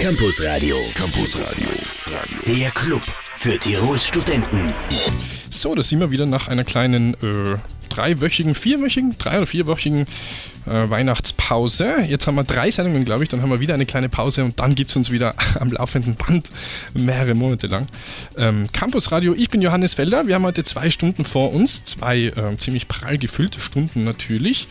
Campus Radio. Campus Radio. Der Club für Tirols Studenten. So, da sind wir wieder nach einer kleinen äh, dreiwöchigen, vierwöchigen, drei- oder vierwöchigen äh, Weihnachtspause. Jetzt haben wir drei Sendungen, glaube ich, dann haben wir wieder eine kleine Pause und dann gibt es uns wieder am laufenden Band mehrere Monate lang. Ähm, Campus Radio, ich bin Johannes Felder. Wir haben heute zwei Stunden vor uns, zwei äh, ziemlich prall gefüllte Stunden natürlich.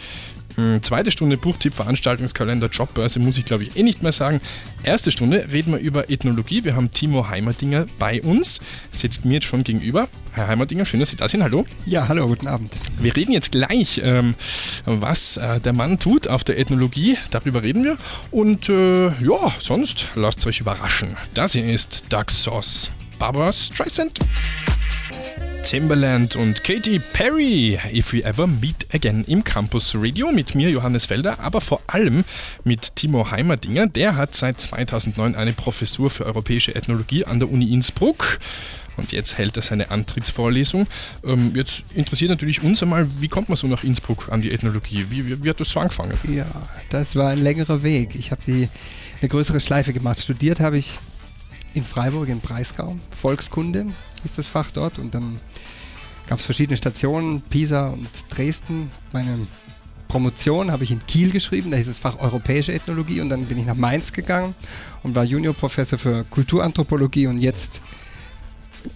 Zweite Stunde Buchtipp, Veranstaltungskalender, Jobbörse, muss ich glaube ich eh nicht mehr sagen. Erste Stunde reden wir über Ethnologie. Wir haben Timo Heimerdinger bei uns, sitzt mir jetzt schon gegenüber. Herr Heimerdinger, schön, dass Sie da sind. Hallo. Ja, hallo, guten Abend. Wir reden jetzt gleich, ähm, was äh, der Mann tut auf der Ethnologie. Darüber reden wir. Und äh, ja, sonst lasst euch überraschen. Das hier ist Doug Sauce. Barbara Streisand. Timberland und Katy Perry, If We Ever Meet Again im Campus Radio mit mir, Johannes Felder, aber vor allem mit Timo Heimerdinger. Der hat seit 2009 eine Professur für europäische Ethnologie an der Uni Innsbruck. Und jetzt hält er seine Antrittsvorlesung. Ähm, jetzt interessiert natürlich uns einmal, wie kommt man so nach Innsbruck an die Ethnologie? Wie, wie, wie hat das so angefangen? Ja, das war ein längerer Weg. Ich habe eine größere Schleife gemacht. Studiert habe ich in Freiburg im Breisgau. Volkskunde ist das Fach dort. Und dann gab es verschiedene Stationen, Pisa und Dresden. Meine Promotion habe ich in Kiel geschrieben, da hieß es Fach Europäische Ethnologie. Und dann bin ich nach Mainz gegangen und war Juniorprofessor für Kulturanthropologie und jetzt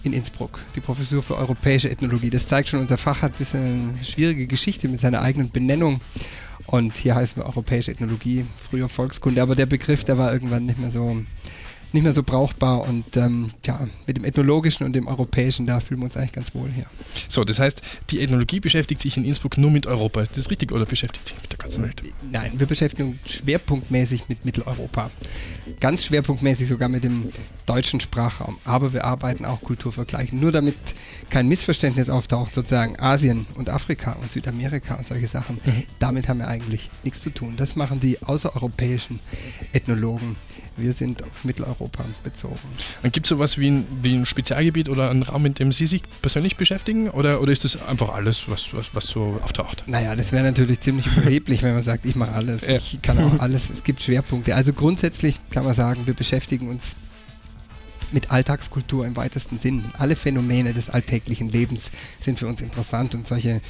in Innsbruck, die Professur für europäische Ethnologie. Das zeigt schon, unser Fach hat ein bisschen eine schwierige Geschichte mit seiner eigenen Benennung. Und hier heißen wir europäische Ethnologie, früher Volkskunde. Aber der Begriff, der war irgendwann nicht mehr so, nicht mehr so brauchbar. Und ähm, ja, mit dem Ethnologischen und dem Europäischen, da fühlen wir uns eigentlich ganz wohl hier. So, das heißt, die Ethnologie beschäftigt sich in Innsbruck nur mit Europa. Ist das richtig oder beschäftigt sich mit der ganzen Welt? Nein, wir beschäftigen uns schwerpunktmäßig mit Mitteleuropa. Ganz schwerpunktmäßig sogar mit dem deutschen Sprachraum. Aber wir arbeiten auch Kulturvergleichen. Nur damit kein Missverständnis auftaucht, sozusagen Asien und Afrika und Südamerika und solche Sachen. Mhm. Damit haben wir eigentlich nichts zu tun. Das machen die außereuropäischen Ethnologen. Wir sind auf Mitteleuropa bezogen. Dann gibt es sowas wie ein, wie ein Spezialgebiet oder einen Raum, in dem Sie sich persönlich beschäftigen? Oder, oder ist das einfach alles, was, was, was so auftaucht? Naja, das wäre natürlich ziemlich überheblich, wenn man sagt, ich mache alles. Ja. Ich kann auch alles. Es gibt Schwerpunkte. Also grundsätzlich kann man sagen, wir beschäftigen uns mit Alltagskultur im weitesten Sinn. Alle Phänomene des alltäglichen Lebens sind für uns interessant und solche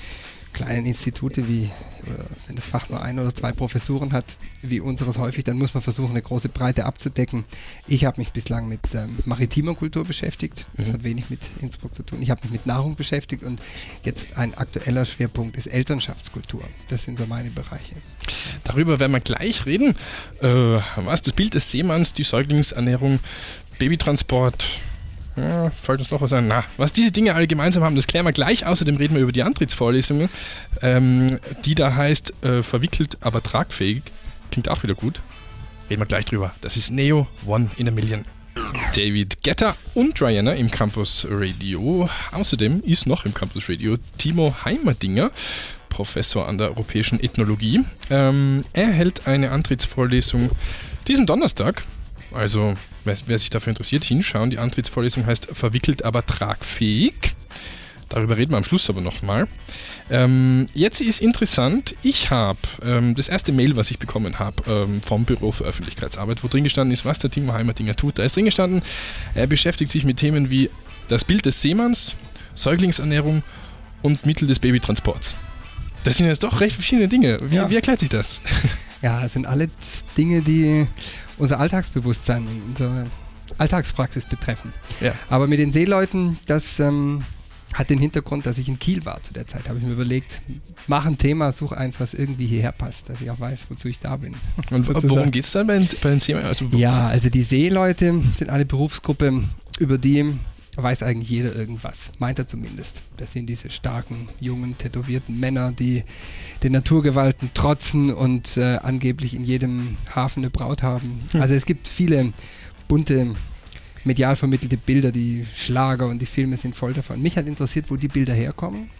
kleinen Institute wie, oder wenn das Fach nur ein oder zwei Professuren hat, wie unseres häufig, dann muss man versuchen, eine große Breite abzudecken. Ich habe mich bislang mit ähm, maritimer Kultur beschäftigt. Das Mhm. hat wenig mit Innsbruck zu tun. Ich habe mich mit Nahrung beschäftigt und jetzt ein aktueller Schwerpunkt ist Elternschaftskultur. Das sind so meine Bereiche. Darüber werden wir gleich reden. Äh, was das Bild des Seemanns, die Säuglingsernährung, Babytransport. Ja, fällt uns noch was ein? Na, was diese Dinge alle gemeinsam haben, das klären wir gleich. Außerdem reden wir über die Antrittsvorlesungen, ähm, die da heißt äh, verwickelt, aber tragfähig. Klingt auch wieder gut. Reden wir gleich drüber. Das ist Neo One in a Million. David Getter und Diana im Campus Radio. Außerdem ist noch im Campus Radio Timo Heimerdinger, Professor an der Europäischen Ethnologie. Ähm, er hält eine Antrittsvorlesung diesen Donnerstag. Also, wer, wer sich dafür interessiert, hinschauen. Die Antrittsvorlesung heißt Verwickelt, aber tragfähig. Darüber reden wir am Schluss aber nochmal. Ähm, jetzt ist interessant, ich habe ähm, das erste Mail, was ich bekommen habe ähm, vom Büro für Öffentlichkeitsarbeit, wo drin gestanden ist, was der Timo Heimerdinger tut. Da ist drin gestanden, er beschäftigt sich mit Themen wie das Bild des Seemanns, Säuglingsernährung und Mittel des Babytransports. Das sind jetzt doch recht verschiedene Dinge. Wie, Ja. wie erklärt sich das? Ja, es sind alles Dinge, die unser Alltagsbewusstsein, unsere Alltagspraxis betreffen. Ja. Aber mit den Seeleuten, das ähm, hat den Hintergrund, dass ich in Kiel war zu der Zeit. Habe ich mir überlegt, mach ein Thema, such eins, was irgendwie hierher passt, dass ich auch weiß, wozu ich da bin. Und worum geht es dann bei den, bei den Seemännern? Also, Ja, also die Seeleute sind eine Berufsgruppe, über die weiß eigentlich jeder irgendwas, meint er zumindest. Das sind diese starken, jungen, tätowierten Männer, die den Naturgewalten trotzen und äh, angeblich in jedem Hafen eine Braut haben. Hm. Also es gibt viele bunte, medial vermittelte Bilder, die Schlager und die Filme sind voll davon. Mich hat interessiert, wo die Bilder herkommen,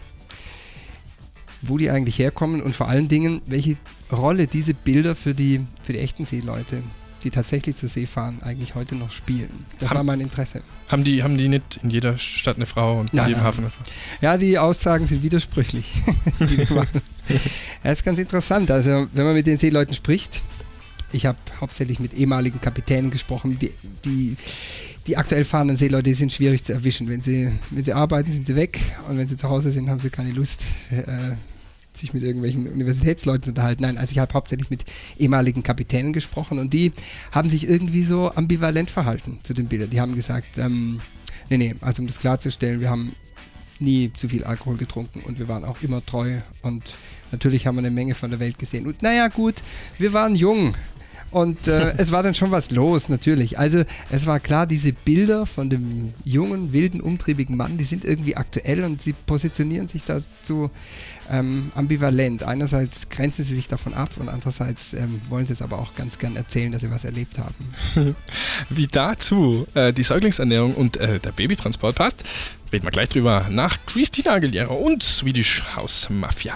wo die eigentlich herkommen und vor allen Dingen, welche Rolle diese Bilder für die, für die echten Seeleute die tatsächlich zur See fahren, eigentlich heute noch spielen. Das Haben- war mein Interesse. haben, die, haben die nicht in jeder Stadt eine Frau und in Nein, jedem nein. Hafen eine Frau? Ja, die Aussagen sind widersprüchlich. die wir machen. ist ganz interessant. Also, wenn man mit den Seeleuten spricht, Ich habe hauptsächlich mit ehemaligen Kapitänen gesprochen, die, die, die aktuell fahrenden Seeleute die sind schwierig zu erwischen. Wenn sie, wenn sie arbeiten, sind sie weg und wenn sie zu Hause sind, haben sie keine Lust, äh, sich mit irgendwelchen Universitätsleuten zu unterhalten. Nein, also ich habe hauptsächlich mit ehemaligen Kapitänen gesprochen und die haben sich irgendwie so ambivalent verhalten zu den Bildern. Die haben gesagt, ähm, nee, nee, also um das klarzustellen, wir haben nie zu viel Alkohol getrunken und wir waren auch immer treu und natürlich haben wir eine Menge von der Welt gesehen. Und naja, gut, wir waren jung. Und äh, es war dann schon was los, natürlich. Also es war klar, diese Bilder von dem jungen, wilden, umtriebigen Mann, die sind irgendwie aktuell und sie positionieren sich dazu ähm, ambivalent. Einerseits grenzen sie sich davon ab und andererseits ähm, wollen sie es aber auch ganz gern erzählen, dass sie was erlebt haben. Wie dazu äh, die Säuglingsernährung und äh, der Babytransport passt, reden wir gleich drüber nach Christina Aguilera und Swedish House Mafia.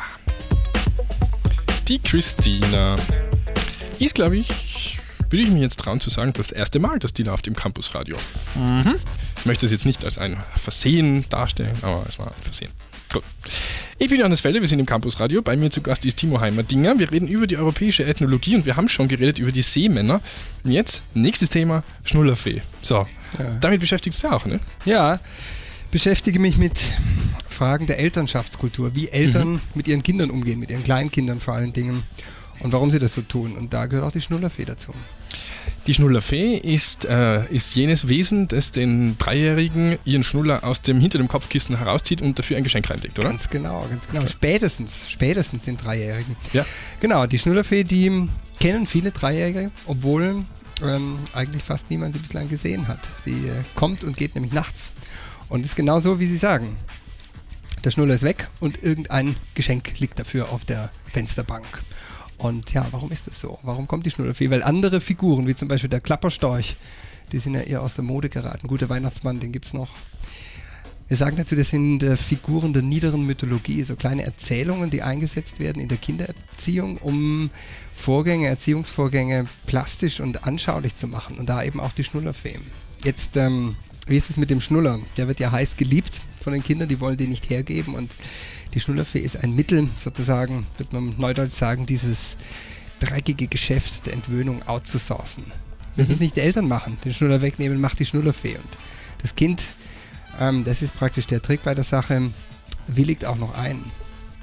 Die Christina ist, glaube ich, würde ich mir jetzt trauen zu sagen, das erste Mal, dass die läuft im Campusradio. Mhm. Ich möchte es jetzt nicht als ein Versehen darstellen, aber es war ein Versehen. Gut. Ich bin Johannes Felder, wir sind im Campusradio. Bei mir zu Gast ist Timo Heimerdinger. Wir reden über die europäische Ethnologie und wir haben schon geredet über die Seemänner. Und jetzt, nächstes Thema, Schnullerfee. So, ja. damit beschäftigst du dich auch, ne? Ja, beschäftige mich mit Fragen der Elternschaftskultur, wie Eltern mhm. mit ihren Kindern umgehen, mit ihren Kleinkindern vor allen Dingen und warum sie das so tun. Und da gehört auch die Schnullerfee dazu. Die Schnullerfee ist, äh, ist jenes Wesen, das den Dreijährigen ihren Schnuller aus dem hinter dem Kopfkissen herauszieht und dafür ein Geschenk reinlegt, oder? Ganz genau, ganz genau. Okay. Spätestens, spätestens den Dreijährigen. Ja. Genau, die Schnullerfee, die kennen viele Dreijährige, obwohl ähm, eigentlich fast niemand sie bislang gesehen hat. Sie äh, kommt und geht nämlich nachts. Und ist genau so, wie sie sagen. Der Schnuller ist weg und irgendein Geschenk liegt dafür auf der Fensterbank. Und ja, warum ist das so? Warum kommt die Schnullerfee? Weil andere Figuren, wie zum Beispiel der Klapperstorch, die sind ja eher aus der Mode geraten. Guter Weihnachtsmann, den gibt es noch. Wir sagen dazu, das sind äh, Figuren der niederen Mythologie, so kleine Erzählungen, die eingesetzt werden in der Kindererziehung, um Vorgänge, Erziehungsvorgänge plastisch und anschaulich zu machen. Und da eben auch die Schnullerfee. Jetzt, ähm, wie ist es mit dem Schnuller? Der wird ja heiß geliebt von den Kindern, die wollen den nicht hergeben. Und die Schnullerfee ist ein Mittel, sozusagen, wird man neudeutsch sagen, dieses dreckige Geschäft der Entwöhnung outzusourcen. Müssen mhm. es nicht die Eltern machen, den Schnuller wegnehmen, macht die Schnullerfee. Und das Kind, ähm, das ist praktisch der Trick bei der Sache, willigt auch noch ein.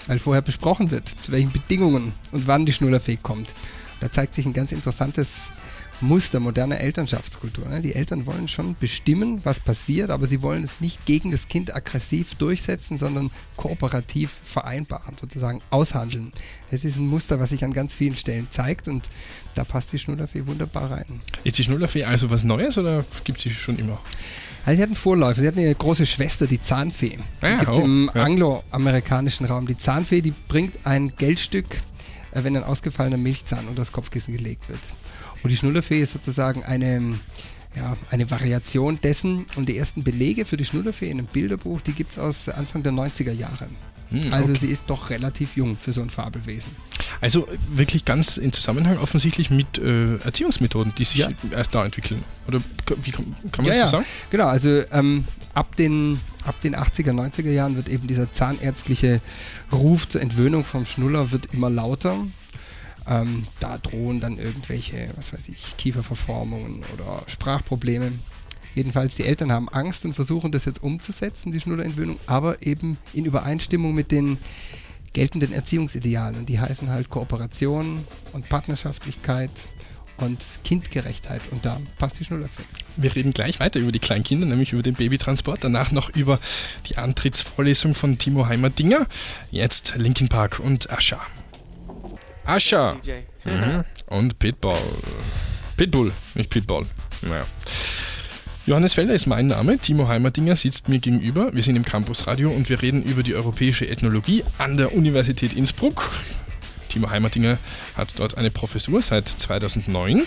Weil vorher besprochen wird, zu welchen Bedingungen und wann die Schnullerfee kommt. Da zeigt sich ein ganz interessantes Muster moderner Elternschaftskultur. Ne? Die Eltern wollen schon bestimmen, was passiert, aber sie wollen es nicht gegen das Kind aggressiv durchsetzen, sondern kooperativ vereinbaren, sozusagen aushandeln. Es ist ein Muster, was sich an ganz vielen Stellen zeigt und da passt die Schnullerfee wunderbar rein. Ist die Schnullerfee also was Neues oder gibt sie schon immer? Also sie hat einen Vorläufer, sie hat eine große Schwester, die Zahnfee. Ah, es oh, im ja. angloamerikanischen Raum. Die Zahnfee, die bringt ein Geldstück, äh, wenn ein ausgefallener Milchzahn unter das Kopfkissen gelegt wird. Und die Schnullerfee ist sozusagen eine, ja, eine Variation dessen. Und die ersten Belege für die Schnullerfee in einem Bilderbuch, die gibt es aus Anfang der 90er Jahre. Hm, also okay. sie ist doch relativ jung für so ein Fabelwesen. Also wirklich ganz in Zusammenhang offensichtlich mit äh, Erziehungsmethoden, die sich ja. erst da entwickeln. Oder wie kann, kann man ja, das so sagen? Genau, also ähm, ab, den, ab den 80er, 90er Jahren wird eben dieser zahnärztliche Ruf zur Entwöhnung vom Schnuller wird immer lauter. Ähm, da drohen dann irgendwelche, was weiß ich, Kieferverformungen oder Sprachprobleme. Jedenfalls, die Eltern haben Angst und versuchen das jetzt umzusetzen, die Schnullerentwöhnung, aber eben in Übereinstimmung mit den geltenden Erziehungsidealen. Und die heißen halt Kooperation und Partnerschaftlichkeit und Kindgerechtheit. Und da passt die Schnullerfee. Wir reden gleich weiter über die Kleinkinder, nämlich über den Babytransport. Danach noch über die Antrittsvorlesung von Timo Heimerdinger. Jetzt Linkin Park und Ascha. Ascha. Mhm. Und Pitbull. Pitbull, nicht Pitbull. Naja. Johannes Felder ist mein Name, Timo Heimerdinger sitzt mir gegenüber. Wir sind im Campus Radio und wir reden über die europäische Ethnologie an der Universität Innsbruck. Timo Heimerdinger hat dort eine Professur seit 2009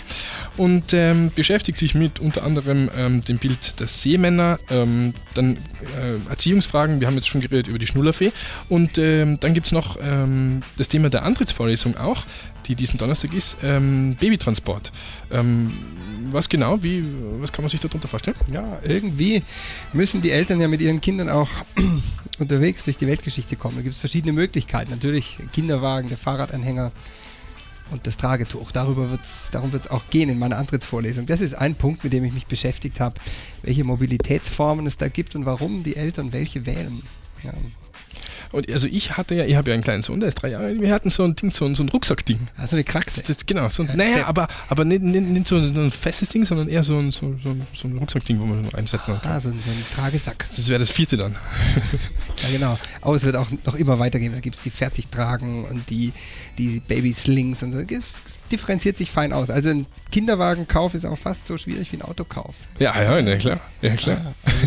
und ähm, beschäftigt sich mit unter anderem ähm, dem Bild der Seemänner, ähm, dann äh, Erziehungsfragen, wir haben jetzt schon geredet über die Schnullerfee und ähm, dann gibt es noch ähm, das Thema der Antrittsvorlesung auch, die diesen Donnerstag ist, ähm, Babytransport. was genau, wie, was kann man sich darunter vorstellen? Ja, irgendwie müssen die Eltern ja mit ihren Kindern auch unterwegs durch die Weltgeschichte kommen. Da gibt es verschiedene Möglichkeiten. Natürlich Kinderwagen, der Fahrradanhänger, und das Tragetuch. Darüber wird's, darum wird es auch gehen in meiner Antrittsvorlesung. Das ist ein Punkt, mit dem ich mich beschäftigt habe, welche Mobilitätsformen es da gibt und warum die Eltern welche wählen. Ja. Und also ich hatte ja, ich habe ja einen kleinen Sohn, der ist drei Jahre wir hatten so ein Ding, so ein, so ein Rucksackding. Also eine Kraxe. Das, genau, so, Ja, naja, aber, aber nicht, nicht, nicht so ein festes Ding, sondern eher so ein, so, so, so ein Rucksackding, wo man einsetzen kann. Ah, so, ein- so ein Tragesack. Das wäre das vierte dann. Ja, genau. Aber es wird auch noch immer weitergehen. Da gibt es die Fertigtragen und die, die Baby-Slings und so. Differenziert sich fein aus. Also ein Kinderwagenkauf ist auch fast so schwierig wie ein Autokauf. Ja, ja, ja klar. Ja, klar. Ah, also,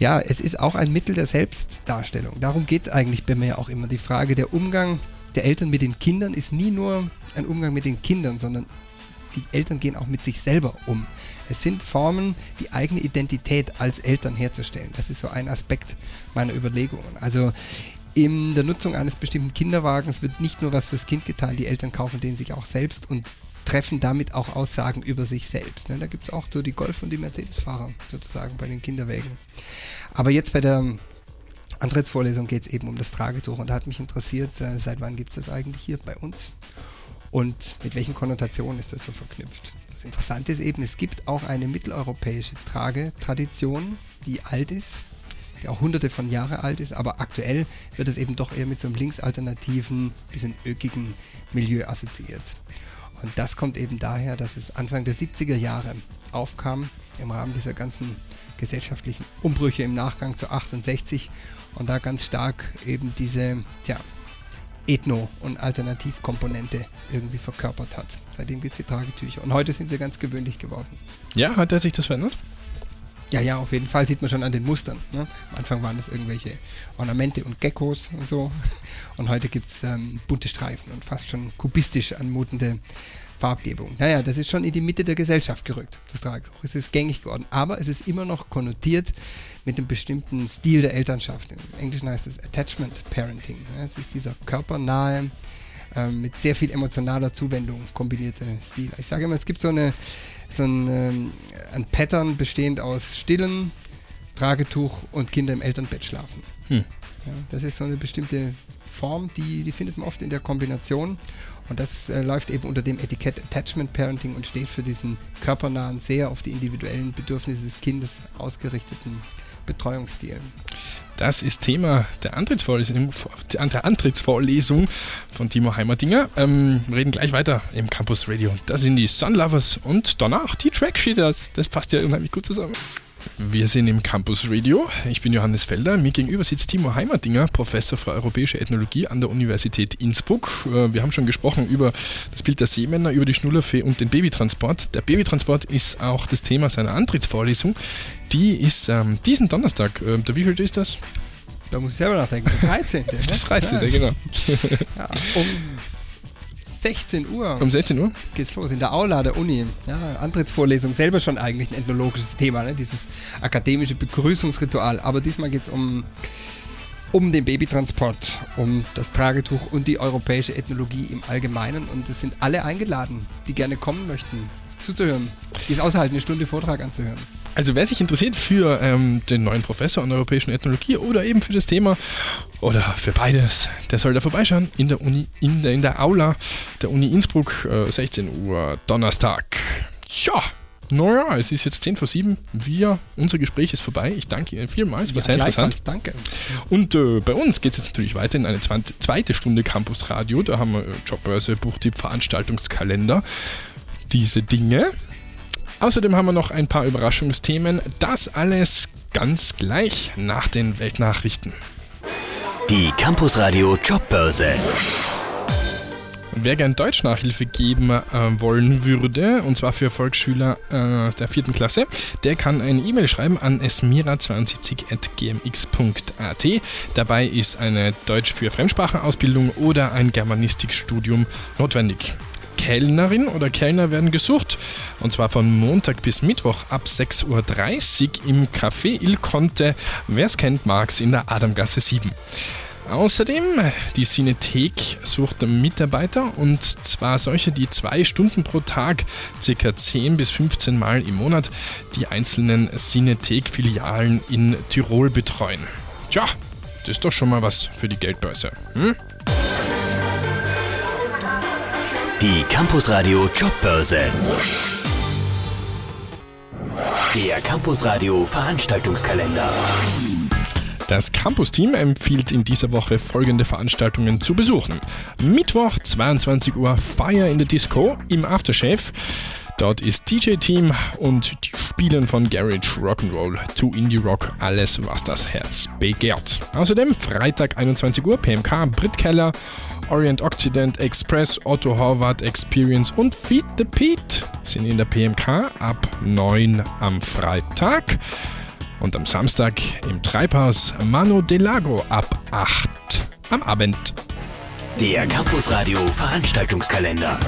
ja, es ist auch ein Mittel der Selbstdarstellung. Darum geht es eigentlich bei mir auch immer. Die Frage der Umgang der Eltern mit den Kindern ist nie nur ein Umgang mit den Kindern, sondern die Eltern gehen auch mit sich selber um. Es sind Formen, die eigene Identität als Eltern herzustellen. Das ist so ein Aspekt meiner Überlegungen. Also in der Nutzung eines bestimmten Kinderwagens wird nicht nur was fürs Kind getan, die Eltern kaufen den sich auch selbst und treffen damit auch Aussagen über sich selbst. Ne? Da gibt es auch so die Golf- und die Mercedes-Fahrer sozusagen bei den Kinderwägen. Aber jetzt bei der Antrittsvorlesung geht es eben um das Tragetuch und da hat mich interessiert, äh, seit wann gibt es das eigentlich hier bei uns und mit welchen Konnotationen ist das so verknüpft. Das Interessante ist eben, es gibt auch eine mitteleuropäische Tragetradition, die alt ist, die auch hunderte von Jahren alt ist, aber aktuell wird es eben doch eher mit so einem linksalternativen, bisschen ökigen Milieu assoziiert. Und das kommt eben daher, dass es Anfang der 70er Jahre aufkam, im Rahmen dieser ganzen gesellschaftlichen Umbrüche im Nachgang zu 68 und da ganz stark eben diese, tja, Ethno- und Alternativkomponente irgendwie verkörpert hat. Seitdem gibt es die Tragetücher. Und heute sind sie ganz gewöhnlich geworden. Ja, hat er sich das verändert? Ja, ja, auf jeden Fall sieht man schon an den Mustern. Ne? Am Anfang waren das irgendwelche Ornamente und Geckos und so. Und heute gibt es ähm, bunte Streifen und fast schon kubistisch anmutende Farbgebung. Naja, das ist schon in die Mitte der Gesellschaft gerückt, das Tragetuch. Es ist gängig geworden, aber es ist immer noch konnotiert mit einem bestimmten Stil der Elternschaft. Im Englischen heißt es Attachment Parenting. Ne? Es ist dieser körpernahe, ähm, mit sehr viel emotionaler Zuwendung kombinierte Stil. Ich sage immer, es gibt so, eine, so ein, ähm, ein Pattern bestehend aus Stillen, Tragetuch und Kinder im Elternbett schlafen. Hm. Ja, das ist so eine bestimmte Form, die, die findet man oft in der Kombination. Und das äh, läuft eben unter dem Etikett Attachment Parenting und steht für diesen körpernahen, sehr auf die individuellen Bedürfnisse des Kindes ausgerichteten Betreuungsstil. Das ist Thema der Antrittsvorlesung, der Antrittsvorlesung von Timo Heimerdinger. Ähm, wir reden gleich weiter im Campus Radio. Das sind die Sunlovers und danach die Tracksheeters. Das passt ja unheimlich gut zusammen. Wir sind im Campus Radio. Ich bin Johannes Felder. Mir gegenüber sitzt Timo Heimerdinger, Professor für europäische Ethnologie an der Universität Innsbruck. Äh, Wir haben schon gesprochen über das Bild der Seemänner, über die Schnullerfee und den Babytransport. Der Babytransport ist auch das Thema seiner Antrittsvorlesung. Die ist ähm, diesen Donnerstag. Äh, der wievielte ist das? Da muss ich selber nachdenken. Der 13. ne? Das 13. Ja, genau. ja, um 16 Uhr Um 16 Uhr. geht's los in der Aula der Uni. Ja, Antrittsvorlesung, selber schon eigentlich ein ethnologisches Thema, ne? dieses akademische Begrüßungsritual. Aber diesmal geht es um, um den Babytransport, um das Tragetuch und die europäische Ethnologie im Allgemeinen. Und es sind alle eingeladen, die gerne kommen möchten, zuzuhören, die es aushalten, eine Stunde Vortrag anzuhören. Also wer sich interessiert für ähm, den neuen Professor an der europäischen Ethnologie oder eben für das Thema oder für beides, der soll da vorbeischauen in der Uni, in der, in der Aula der Uni Innsbruck, äh, 16 Uhr Donnerstag. Ja, naja, es ist jetzt 10 vor 7. Wir, unser Gespräch ist vorbei. Ich danke Ihnen vielmals, war sehr interessant. Danke. Und äh, bei uns geht es jetzt natürlich weiter in eine 20, zweite Stunde Campus Radio. Da haben wir äh, Jobbörse, Buchtipp, Veranstaltungskalender, diese Dinge. Außerdem haben wir noch ein paar Überraschungsthemen. Das alles ganz gleich nach den Weltnachrichten. Die Campusradio Jobbörse. Und er gern Deutschnachhilfe geben äh, wollen würde, und zwar für Volksschüler äh, der vierten Klasse, der kann eine E-Mail schreiben an esmira72.gmx.at. Dabei ist eine Deutsch für Fremdsprachenausbildung oder ein Germanistikstudium notwendig. Kellnerin oder Kellner werden gesucht. Und zwar von Montag bis Mittwoch ab 6.30 Uhr im Café Il Conte. Wer es kennt, mag's in der Adamgasse 7. Außerdem, die Cinethek sucht Mitarbeiter und zwar solche, die zwei Stunden pro Tag, circa 10 bis 15 Mal im Monat, die einzelnen Cinethek-Filialen in Tirol betreuen. Tja, das ist doch schon mal was für die Geldbörse. Hm? Die Campusradio Jobbörse. Der Campusradio Veranstaltungskalender. Das Campus-Team empfiehlt in dieser Woche folgende Veranstaltungen zu besuchen. Mittwoch 22 Uhr Fire in the Disco im Aftershave. Dort ist DJ-Team und die Spielen von Garage Rock'n'Roll zu Indie Rock alles, was das Herz begehrt. Außerdem Freitag 21 Uhr PMK Brit Keller, Orient Occident Express, Otto Horvath Experience und Feed the Pete sind in der PMK ab 9 am Freitag. Und am Samstag im Treibhaus Mano del Lago ab 8 am Abend. Der Campusradio Veranstaltungskalender.